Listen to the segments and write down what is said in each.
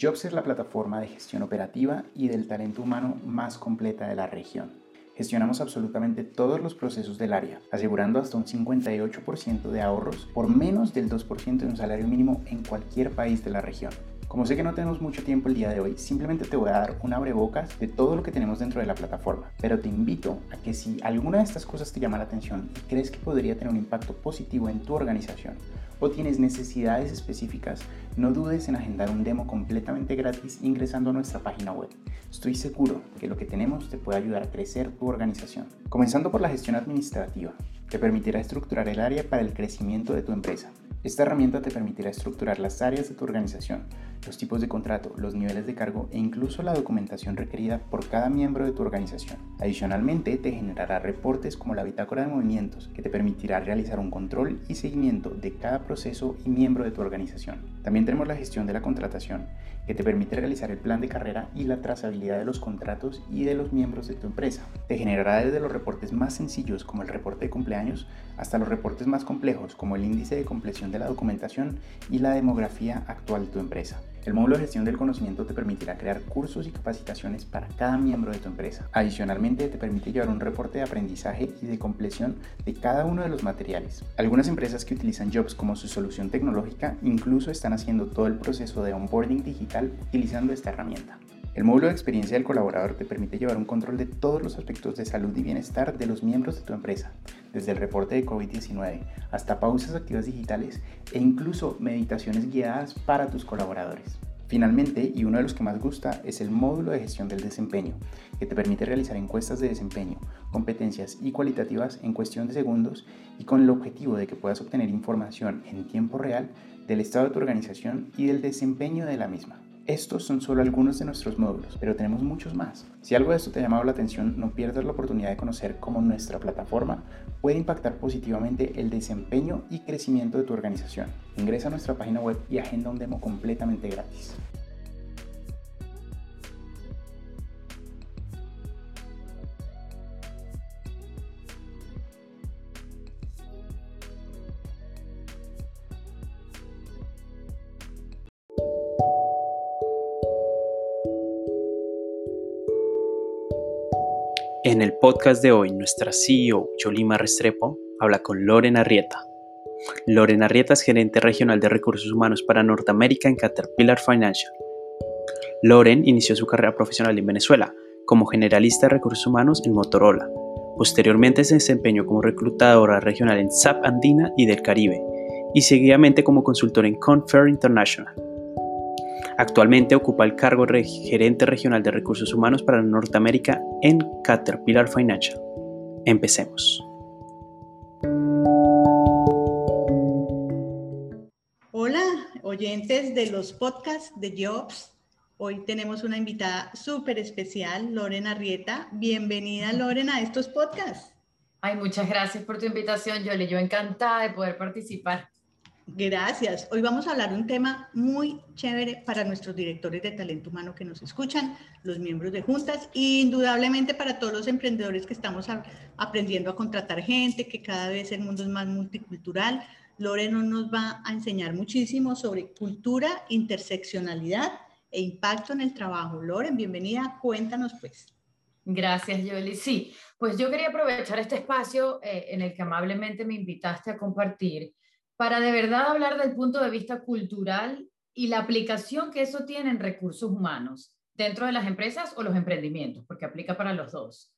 Jobs es la plataforma de gestión operativa y del talento humano más completa de la región. Gestionamos absolutamente todos los procesos del área, asegurando hasta un 58% de ahorros por menos del 2% de un salario mínimo en cualquier país de la región. Como sé que no tenemos mucho tiempo el día de hoy, simplemente te voy a dar un abrebocas de todo lo que tenemos dentro de la plataforma. Pero te invito a que si alguna de estas cosas te llama la atención y crees que podría tener un impacto positivo en tu organización tienes necesidades específicas, no dudes en agendar un demo completamente gratis ingresando a nuestra página web. Estoy seguro que lo que tenemos te puede ayudar a crecer tu organización. Comenzando por la gestión administrativa, te permitirá estructurar el área para el crecimiento de tu empresa. Esta herramienta te permitirá estructurar las áreas de tu organización, los tipos de contrato, los niveles de cargo e incluso la documentación requerida por cada miembro de tu organización. Adicionalmente, te generará reportes como la bitácora de movimientos, que te permitirá realizar un control y seguimiento de cada proceso y miembro de tu organización. También tenemos la gestión de la contratación, que te permite realizar el plan de carrera y la trazabilidad de los contratos y de los miembros de tu empresa. Te generará desde los reportes más sencillos como el reporte de cumpleaños hasta los reportes más complejos como el índice de compleción de la documentación y la demografía actual de tu empresa. El módulo de gestión del conocimiento te permitirá crear cursos y capacitaciones para cada miembro de tu empresa. Adicionalmente, te permite llevar un reporte de aprendizaje y de compleción de cada uno de los materiales. Algunas empresas que utilizan Jobs como su solución tecnológica incluso están haciendo todo el proceso de onboarding digital utilizando esta herramienta. El módulo de experiencia del colaborador te permite llevar un control de todos los aspectos de salud y bienestar de los miembros de tu empresa, desde el reporte de COVID-19 hasta pausas activas digitales e incluso meditaciones guiadas para tus colaboradores. Finalmente, y uno de los que más gusta, es el módulo de gestión del desempeño, que te permite realizar encuestas de desempeño, competencias y cualitativas en cuestión de segundos y con el objetivo de que puedas obtener información en tiempo real del estado de tu organización y del desempeño de la misma. Estos son solo algunos de nuestros módulos, pero tenemos muchos más. Si algo de esto te ha llamado la atención, no pierdas la oportunidad de conocer cómo nuestra plataforma puede impactar positivamente el desempeño y crecimiento de tu organización. Ingresa a nuestra página web y agenda un demo completamente gratis. En el podcast de hoy, nuestra CEO, Yolima Restrepo, habla con Loren Arrieta. Loren Arrieta es gerente regional de recursos humanos para Norteamérica en Caterpillar Financial. Loren inició su carrera profesional en Venezuela como generalista de recursos humanos en Motorola. Posteriormente se desempeñó como reclutadora regional en SAP Andina y del Caribe y seguidamente como consultor en Confer International. Actualmente ocupa el cargo de gerente regional de recursos humanos para Norteamérica en Caterpillar Financial. Empecemos. Hola, oyentes de los podcasts de Jobs. Hoy tenemos una invitada súper especial, Lorena Rieta. Bienvenida, Lorena, a estos podcasts. Ay, muchas gracias por tu invitación, Yoli. Yo encantada de poder participar. Gracias. Hoy vamos a hablar un tema muy chévere para nuestros directores de talento humano que nos escuchan, los miembros de juntas e indudablemente para todos los emprendedores que estamos aprendiendo a contratar gente, que cada vez el mundo es más multicultural. Lorena nos va a enseñar muchísimo sobre cultura, interseccionalidad e impacto en el trabajo. Loren, bienvenida. Cuéntanos pues. Gracias, Yoli. Sí, pues yo quería aprovechar este espacio eh, en el que amablemente me invitaste a compartir para de verdad hablar del punto de vista cultural y la aplicación que eso tiene en recursos humanos dentro de las empresas o los emprendimientos, porque aplica para los dos.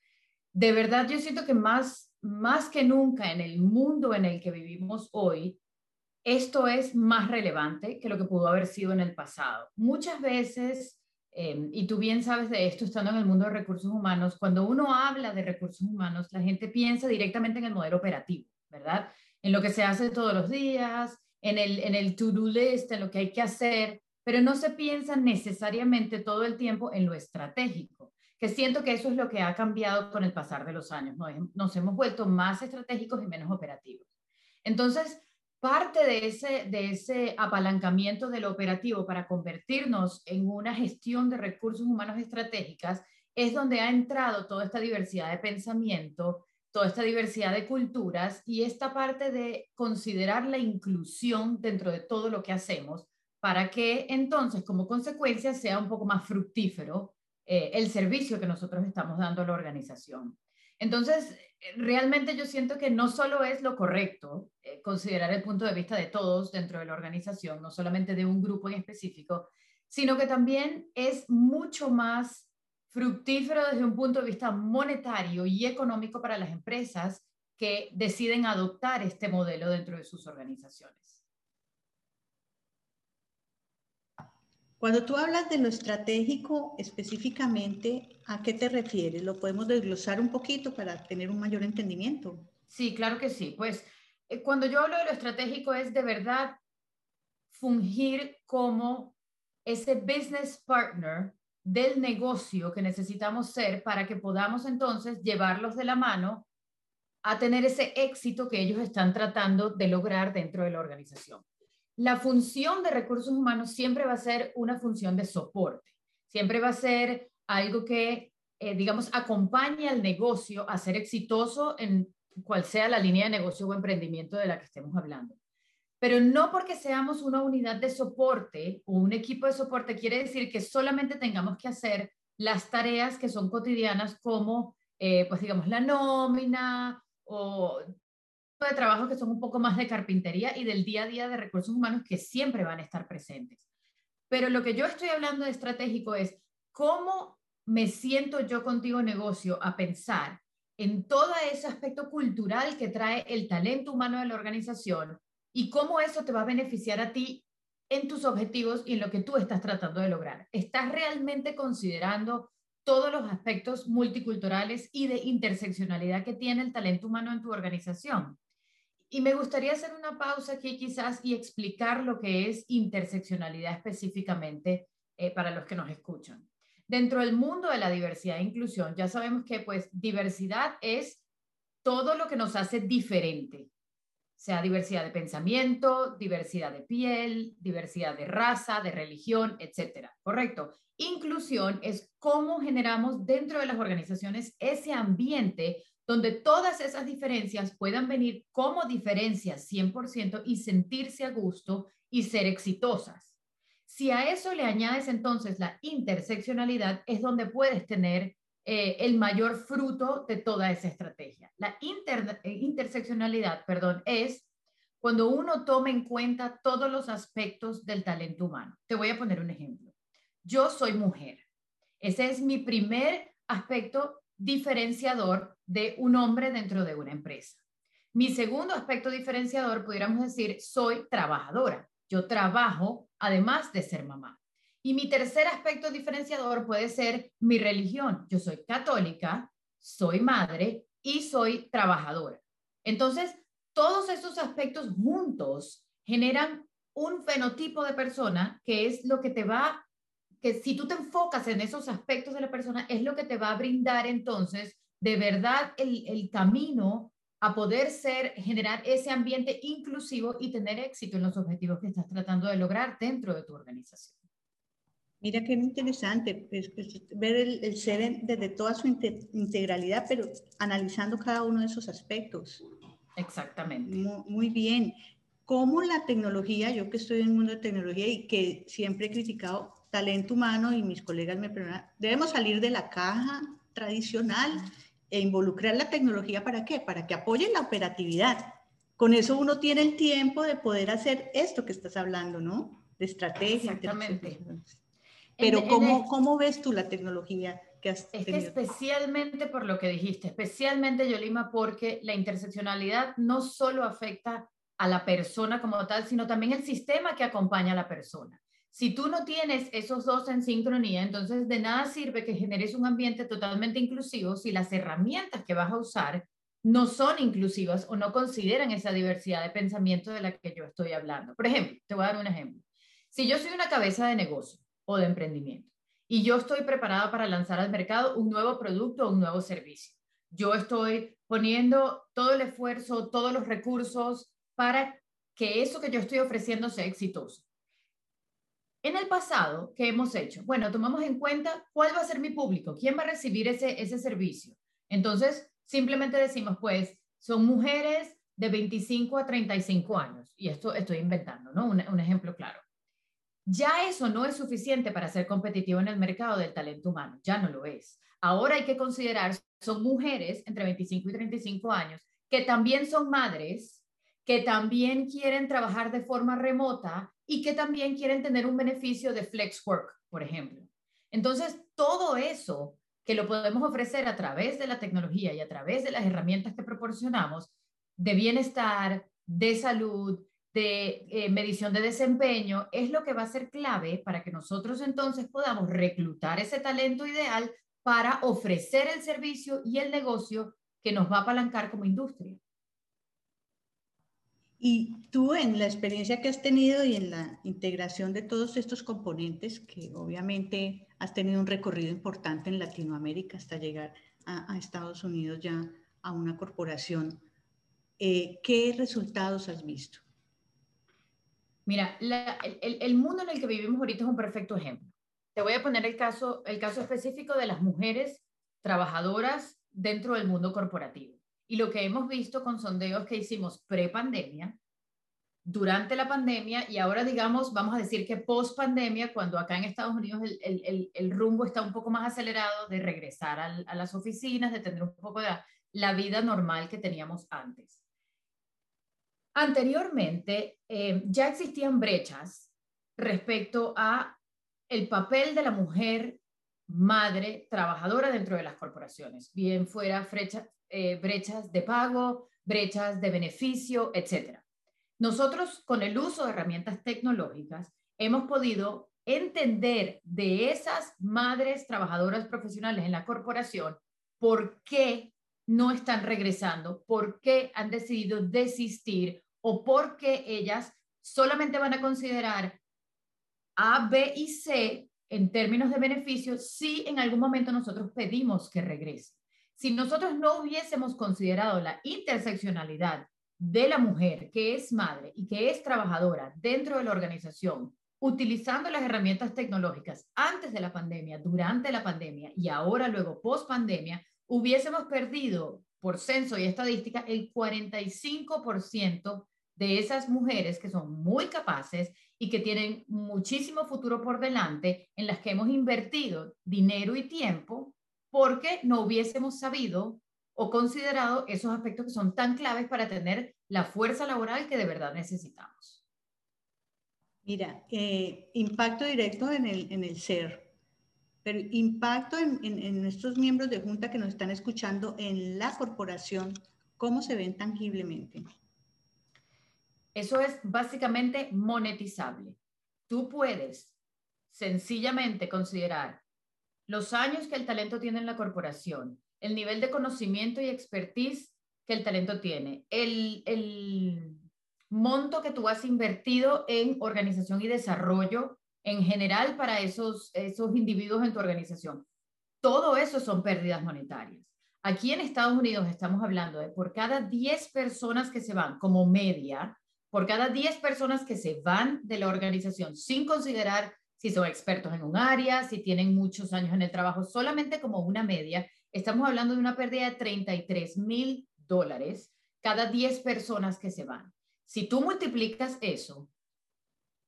De verdad, yo siento que más, más que nunca en el mundo en el que vivimos hoy, esto es más relevante que lo que pudo haber sido en el pasado. Muchas veces, em, y tú bien sabes de esto estando en el mundo de recursos humanos, cuando uno habla de recursos humanos, la gente piensa directamente en el modelo operativo, ¿verdad? En lo que se hace todos los días, en el, en el to-do list, en lo que hay que hacer, pero no se piensa necesariamente todo el tiempo en lo estratégico, que siento que eso es lo que ha cambiado con el pasar de los años. Nos hemos vuelto más estratégicos y menos operativos. Entonces, parte de ese, de ese apalancamiento del operativo para convertirnos en una gestión de recursos humanos estratégicas es donde ha entrado toda esta diversidad de pensamiento, toda esta diversidad de culturas y esta parte de considerar la inclusión dentro de todo lo que hacemos para que entonces como consecuencia sea un poco más fructífero eh, el servicio que nosotros estamos dando a la organización. Entonces, realmente yo siento que no solo es lo correcto eh, considerar el punto de vista de todos dentro de la organización, no solamente de un grupo en específico, sino que también es mucho más fructífero desde un punto de vista monetario y económico para las empresas que deciden adoptar este modelo dentro de sus organizaciones. Cuando tú hablas de lo estratégico específicamente, ¿a qué te refieres? ¿Lo podemos desglosar un poquito para tener un mayor entendimiento? Sí, claro que sí. Pues eh, cuando yo hablo de lo estratégico es de verdad fungir como ese business partner del negocio que necesitamos ser para que podamos entonces llevarlos de la mano a tener ese éxito que ellos están tratando de lograr dentro de la organización la función de recursos humanos siempre va a ser una función de soporte, siempre va a ser algo que, eh, digamos, acompañe al negocio a ser exitoso en cual sea la línea de negocio o emprendimiento de la que estemos hablando. Pero no porque seamos una unidad de soporte o un equipo de soporte quiere decir que solamente tengamos que hacer las tareas que son cotidianas como, eh, pues digamos, la nómina o de trabajo que son un poco más de carpintería y del día a día de recursos humanos que siempre van a estar presentes. Pero lo que yo estoy hablando de estratégico es cómo me siento yo contigo negocio a pensar en todo ese aspecto cultural que trae el talento humano de la organización y cómo eso te va a beneficiar a ti en tus objetivos y en lo que tú estás tratando de lograr. ¿Estás realmente considerando todos los aspectos multiculturales y de interseccionalidad que tiene el talento humano en tu organización? Y me gustaría hacer una pausa aquí quizás y explicar lo que es interseccionalidad específicamente eh, para los que nos escuchan. Dentro del mundo de la diversidad e inclusión, ya sabemos que pues diversidad es todo lo que nos hace diferente, sea diversidad de pensamiento, diversidad de piel, diversidad de raza, de religión, etcétera. Correcto. Inclusión es cómo generamos dentro de las organizaciones ese ambiente donde todas esas diferencias puedan venir como diferencias 100% y sentirse a gusto y ser exitosas. Si a eso le añades entonces la interseccionalidad, es donde puedes tener eh, el mayor fruto de toda esa estrategia. La eh, interseccionalidad, perdón, es cuando uno toma en cuenta todos los aspectos del talento humano. Te voy a poner un ejemplo. Yo soy mujer. Ese es mi primer aspecto diferenciador de un hombre dentro de una empresa. Mi segundo aspecto diferenciador, pudiéramos decir, soy trabajadora. Yo trabajo además de ser mamá. Y mi tercer aspecto diferenciador puede ser mi religión. Yo soy católica, soy madre y soy trabajadora. Entonces, todos esos aspectos juntos generan un fenotipo de persona que es lo que te va que si tú te enfocas en esos aspectos de la persona, es lo que te va a brindar entonces de verdad el, camino a poder ser, generar ese ambiente inclusivo y tener éxito en los objetivos que estás tratando de lograr dentro de tu organización. Mira qué interesante pues, pues, ver el, ser desde toda su integralidad, pero analizando cada uno de esos aspectos. Exactamente. Muy, muy, bien. ¿Cómo la tecnología, yo que estoy en el mundo de tecnología y que siempre he criticado, talento humano y mis colegas me preguntan, debemos salir de la caja tradicional e involucrar la tecnología para qué? Para que apoyen la operatividad. Con eso uno tiene el tiempo de poder hacer esto que estás hablando, ¿no? De estrategia. Exactamente. Pero ¿cómo, ¿cómo ves tú la tecnología que has es que especialmente por lo que dijiste, especialmente Yolima, porque la interseccionalidad no solo afecta a la persona como tal, sino también el sistema que acompaña a la persona. Si tú no tienes esos dos en sincronía, entonces de nada sirve que generes un ambiente totalmente inclusivo si las herramientas que vas a usar no son inclusivas o no consideran esa diversidad de pensamiento de la que yo estoy hablando. Por ejemplo, te voy a dar un ejemplo. Si yo soy una cabeza de negocio o de emprendimiento y yo estoy preparada para lanzar al mercado un nuevo producto o un nuevo servicio, yo estoy poniendo todo el esfuerzo, todos los recursos para que eso que yo estoy ofreciendo sea exitoso. En el pasado, ¿qué hemos hecho? Bueno, tomamos en cuenta cuál va a ser mi público, quién va a recibir ese, ese servicio. Entonces, simplemente decimos, pues, son mujeres de 25 a 35 años. Y esto estoy inventando, ¿no? Un, un ejemplo claro. Ya eso no es suficiente para ser competitivo en el mercado del talento humano, ya no lo es. Ahora hay que considerar, son mujeres entre 25 y 35 años que también son madres, que también quieren trabajar de forma remota y que también quieren tener un beneficio de flex work, por ejemplo. Entonces, todo eso que lo podemos ofrecer a través de la tecnología y a través de las herramientas que proporcionamos de bienestar, de salud, de eh, medición de desempeño, es lo que va a ser clave para que nosotros entonces podamos reclutar ese talento ideal para ofrecer el servicio y el negocio que nos va a apalancar como industria. Y tú en la experiencia que has tenido y en la integración de todos estos componentes, que obviamente has tenido un recorrido importante en Latinoamérica hasta llegar a, Estados Unidos ya a una corporación, eh, ¿qué resultados has visto? Mira, el, mundo en el que vivimos ahorita es un perfecto ejemplo. Te voy a poner el caso, el caso específico de las mujeres trabajadoras dentro del mundo corporativo. Y lo que hemos visto con sondeos que hicimos pre-pandemia, durante la pandemia y ahora digamos, vamos a decir que post-pandemia, cuando acá en Estados Unidos el, el, el, rumbo está un poco más acelerado de regresar a las oficinas, de tener un poco de la, vida normal que teníamos antes. Anteriormente eh, ya existían brechas respecto a el papel de la mujer madre trabajadora dentro de las corporaciones, bien fuera eh, brechas de pago, brechas de beneficio, etc. Nosotros, con el uso de herramientas tecnológicas, hemos podido entender de esas madres trabajadoras profesionales en la corporación por qué no están regresando, por qué han decidido desistir o por qué ellas solamente van a considerar A, B y C en términos de beneficios si en algún momento nosotros pedimos que regrese. Si nosotros no hubiésemos considerado la interseccionalidad de la mujer que es madre y que es trabajadora dentro de la organización, utilizando las herramientas tecnológicas antes de la pandemia, durante la pandemia y ahora luego post pandemia, hubiésemos perdido por censo y estadística el 45% de esas mujeres que son muy capaces y que tienen muchísimo futuro por delante, en las que hemos invertido dinero y tiempo porque no hubiésemos sabido o considerado esos aspectos que son tan claves para tener la fuerza laboral que de verdad necesitamos. Mira, eh, impacto directo en el, en el ser, pero impacto en, en, nuestros miembros de junta que nos están escuchando en la corporación, ¿cómo se ven tangiblemente? Eso es básicamente monetizable. Tú puedes sencillamente considerar los años que el talento tiene en la corporación, el nivel de conocimiento y expertise que el talento tiene, el, el monto que tú has invertido en organización y desarrollo en general para esos, esos individuos en tu organización. Todo eso son pérdidas monetarias. Aquí en Estados Unidos estamos hablando de por cada 10 personas que se van como media, por cada 10 personas que se van de la organización sin considerar si son expertos en un área, si tienen muchos años en el trabajo, solamente como una media, estamos hablando de una pérdida de 33 mil dólares cada 10 personas que se van. Si tú multiplicas eso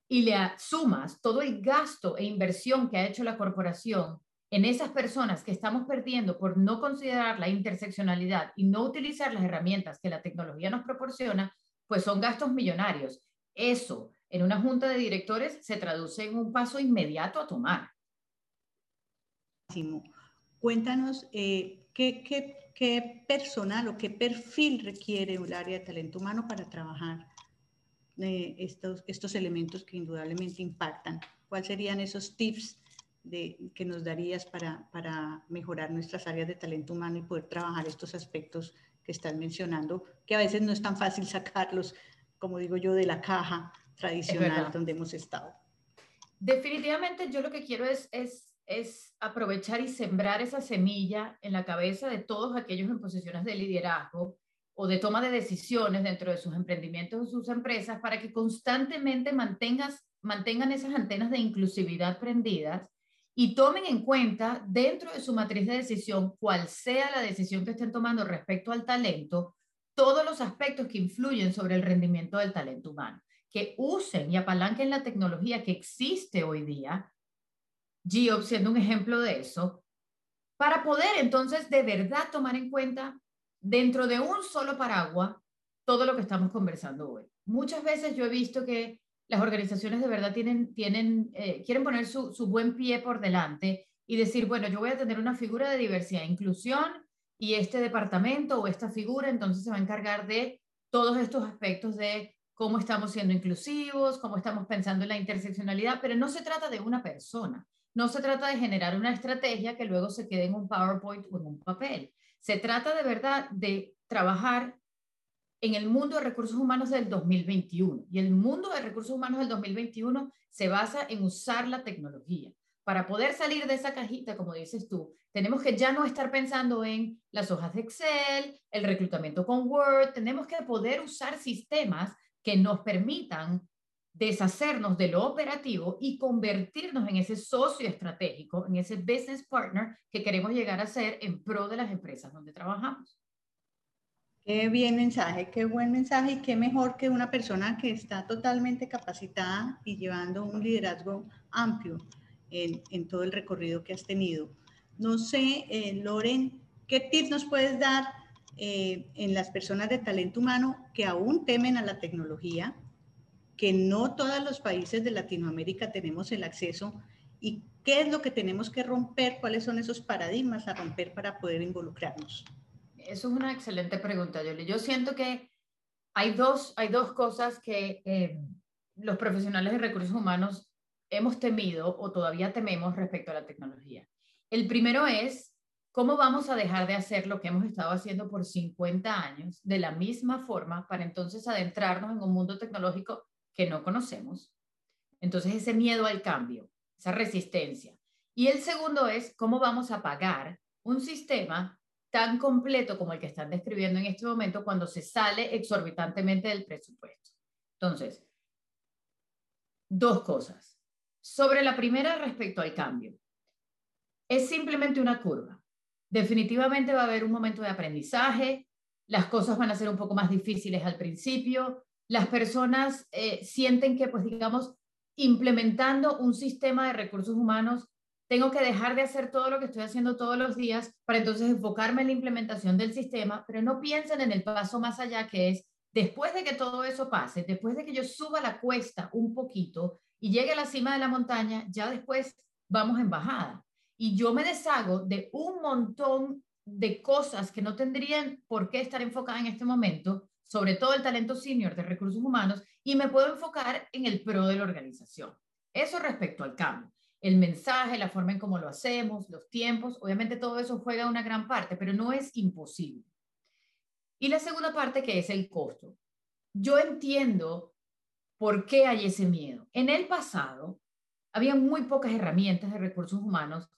y le sumas todo el gasto e inversión que ha hecho la corporación en esas personas que estamos perdiendo por no considerar la interseccionalidad y no utilizar las herramientas que la tecnología nos proporciona, pues son gastos millonarios. Eso en una junta de directores se traduce en un paso inmediato a tomar. Cuéntanos eh, ¿qué, personal o qué perfil requiere un área de talento humano para trabajar eh, estos, estos elementos que indudablemente impactan. ¿Cuáles serían esos tips de, que nos darías para, para mejorar nuestras áreas de talento humano y poder trabajar estos aspectos que estás mencionando, que a veces no es tan fácil sacarlos, como digo yo, de la caja tradicional donde hemos estado. Definitivamente yo lo que quiero es, es, es aprovechar y sembrar esa semilla en la cabeza de todos aquellos en posiciones de liderazgo o de toma de decisiones dentro de sus emprendimientos o sus empresas para que constantemente mantengas, mantengan esas antenas de inclusividad prendidas y tomen en cuenta dentro de su matriz de decisión, cual sea la decisión que estén tomando respecto al talento, todos los aspectos que influyen sobre el rendimiento del talento humano que usen y apalanquen la tecnología que existe hoy día, Geob siendo un ejemplo de eso, para poder entonces de verdad tomar en cuenta dentro de un solo paraguas todo lo que estamos conversando hoy. Muchas veces yo he visto que las organizaciones de verdad tienen, tienen, eh, quieren poner su, su buen pie por delante y decir, bueno, yo voy a tener una figura de diversidad e inclusión y este departamento o esta figura entonces se va a encargar de todos estos aspectos de cómo estamos siendo inclusivos, cómo estamos pensando en la interseccionalidad, pero no se trata de una persona, no se trata de generar una estrategia que luego se quede en un PowerPoint o en un papel. Se trata de verdad de trabajar en el mundo de recursos humanos del 2021. Y el mundo de recursos humanos del 2021 se basa en usar la tecnología. Para poder salir de esa cajita, como dices tú, tenemos que ya no estar pensando en las hojas de Excel, el reclutamiento con Word, tenemos que poder usar sistemas que nos permitan deshacernos de lo operativo y convertirnos en ese socio estratégico, en ese business partner que queremos llegar a ser en pro de las empresas donde trabajamos. Qué bien mensaje, qué buen mensaje y qué mejor que una persona que está totalmente capacitada y llevando un liderazgo amplio en, todo el recorrido que has tenido. No sé, eh, Loren, ¿qué tips nos puedes dar eh, en las personas de talento humano que aún temen a la tecnología, que no todos los países de Latinoamérica tenemos el acceso y qué es lo que tenemos que romper, cuáles son esos paradigmas a romper para poder involucrarnos? Eso es una excelente pregunta, Yoli. Yo siento que hay dos, hay dos cosas que eh, los profesionales de recursos humanos hemos temido o todavía tememos respecto a la tecnología. El primero es cómo vamos a dejar de hacer lo que hemos estado haciendo por 50 años de la misma forma para entonces adentrarnos en un mundo tecnológico que no conocemos. Entonces ese miedo al cambio, esa resistencia. Y el segundo es cómo vamos a pagar un sistema tan completo como el que están describiendo en este momento cuando se sale exorbitantemente del presupuesto. Entonces, dos cosas. Sobre la primera respecto al cambio, es simplemente una curva. Definitivamente va a haber un momento de aprendizaje, las cosas van a ser un poco más difíciles al principio, las personas eh, sienten que, pues digamos, implementando un sistema de recursos humanos, tengo que dejar de hacer todo lo que estoy haciendo todos los días para entonces enfocarme en la implementación del sistema, pero no piensen en el paso más allá que es, después de que todo eso pase, después de que yo suba la cuesta un poquito, y llegue a la cima de la montaña, ya después vamos en bajada. Y yo me deshago de un montón de cosas que no tendrían por qué estar enfocadas en este momento, sobre todo el talento senior de recursos humanos, y me puedo enfocar en el pro de la organización. Eso respecto al cambio. El mensaje, la forma en cómo lo hacemos, los tiempos, obviamente todo eso juega una gran parte, pero no es imposible. Y la segunda parte que es el costo. Yo entiendo ¿Por qué hay ese miedo? En el pasado, había muy pocas herramientas de recursos humanos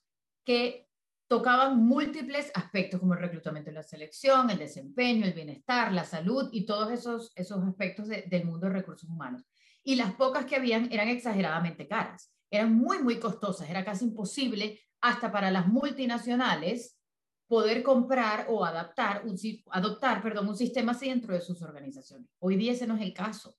que tocaban múltiples aspectos como el reclutamiento y la selección, el desempeño, el bienestar, la salud y todos esos, esos aspectos del mundo de recursos humanos. Y las pocas que habían eran exageradamente caras, eran muy, muy costosas, era casi imposible hasta para las multinacionales poder comprar o adaptar un, adoptar perdón, un sistema así dentro de sus organizaciones. Hoy día ese no es el caso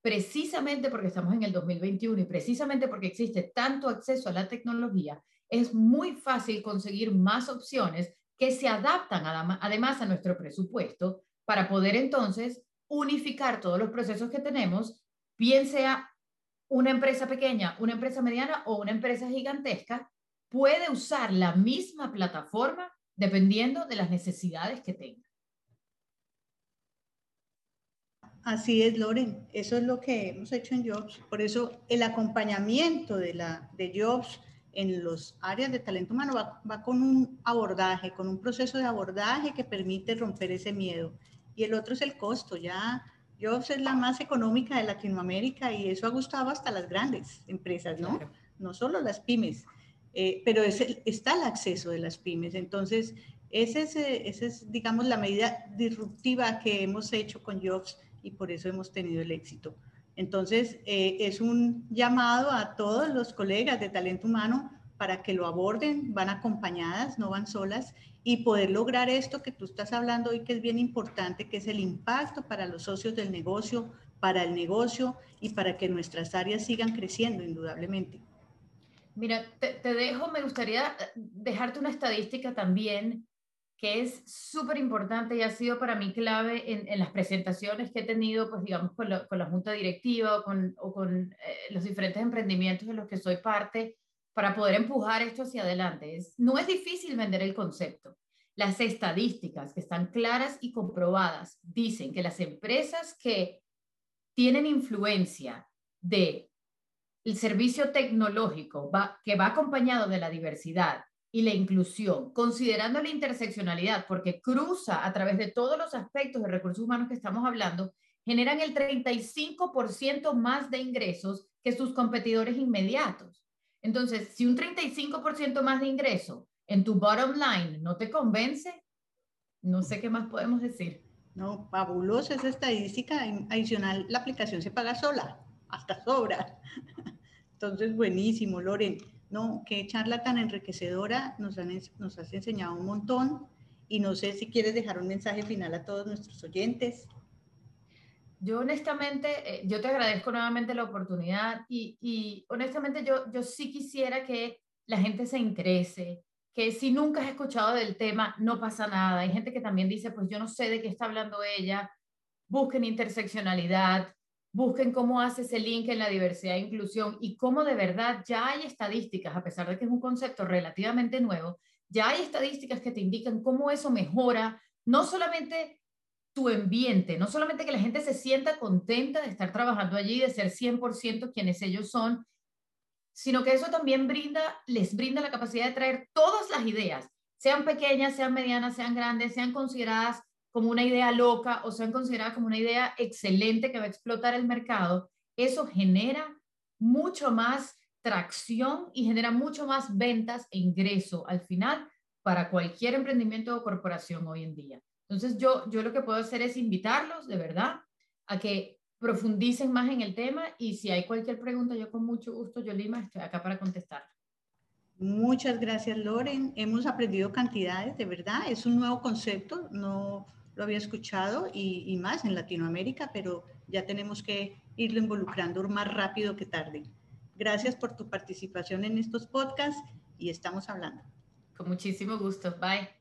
precisamente porque estamos en el 2021 y precisamente porque existe tanto acceso a la tecnología, es muy fácil conseguir más opciones que se adaptan además a nuestro presupuesto para poder entonces unificar todos los procesos que tenemos, bien sea una empresa pequeña, una empresa mediana o una empresa gigantesca, puede usar la misma plataforma dependiendo de las necesidades que tenga. Así es, Loren. Eso es lo que hemos hecho en Jobs. Por eso el acompañamiento de, la, de Jobs en los áreas de talento humano va, va, con un abordaje, con un proceso de abordaje que permite romper ese miedo. Y el otro es el costo. Ya Jobs es la más económica de Latinoamérica y eso ha gustado hasta las grandes empresas, ¿no? No solo las pymes, eh, pero es está el acceso de las pymes. Entonces, esa es, es, digamos, la medida disruptiva que hemos hecho con Jobs y por eso hemos tenido el éxito. Entonces, eh, es un llamado a todos los colegas de talento humano para que lo aborden, van acompañadas, no van solas, y poder lograr esto que tú estás hablando hoy, que es bien importante, que es el impacto para los socios del negocio, para el negocio y para que nuestras áreas sigan creciendo, indudablemente. Mira, te, dejo, me gustaría eh, dejarte una estadística también que es súper importante y ha sido para mí clave en, las presentaciones que he tenido, pues digamos, con, la junta directiva o con, o con eh, los diferentes emprendimientos de los que soy parte, para poder empujar esto hacia adelante. Es, no es difícil vender el concepto. Las estadísticas que están claras y comprobadas dicen que las empresas que tienen influencia de el servicio tecnológico que va acompañado de la diversidad y la inclusión, considerando la interseccionalidad, porque cruza a través de todos los aspectos de recursos humanos que estamos hablando, generan el 35% más de ingresos que sus competidores inmediatos. Entonces, si un 35% más de ingreso en tu bottom line no te convence, no sé qué más podemos decir. No, fabulosa esa estadística. Adicional, la aplicación se paga sola, hasta sobra. Entonces, buenísimo, Loren. No, qué charla tan enriquecedora, nos, han, nos has enseñado un montón y no sé si quieres dejar un mensaje final a todos nuestros oyentes. Yo honestamente, eh, yo te agradezco nuevamente la oportunidad y, y, honestamente yo, yo sí quisiera que la gente se interese, que si nunca has escuchado del tema, no pasa nada. Hay gente que también dice, pues yo no sé de qué está hablando ella, busquen interseccionalidad, busquen cómo hace ese link en la diversidad e inclusión y cómo de verdad ya hay estadísticas, a pesar de que es un concepto relativamente nuevo, ya hay estadísticas que te indican cómo eso mejora no solamente tu ambiente, no solamente que la gente se sienta contenta de estar trabajando allí, de ser 100% quienes ellos son, sino que eso también brinda, les brinda la capacidad de traer todas las ideas, sean pequeñas, sean medianas, sean grandes, sean consideradas como una idea loca o sean consideradas como una idea excelente que va a explotar el mercado, eso genera mucho más tracción y genera mucho más ventas e ingreso al final para cualquier emprendimiento o corporación hoy en día. Entonces yo, yo lo que puedo hacer es invitarlos de verdad a que profundicen más en el tema y si hay cualquier pregunta, yo con mucho gusto, Yolima, estoy acá para contestar. Muchas gracias, Loren. Hemos aprendido cantidades, de verdad. Es un nuevo concepto, no lo había escuchado y, y más en Latinoamérica, pero ya tenemos que irlo involucrando más rápido que tarde. Gracias por tu participación en estos podcasts y estamos hablando. Con muchísimo gusto. Bye.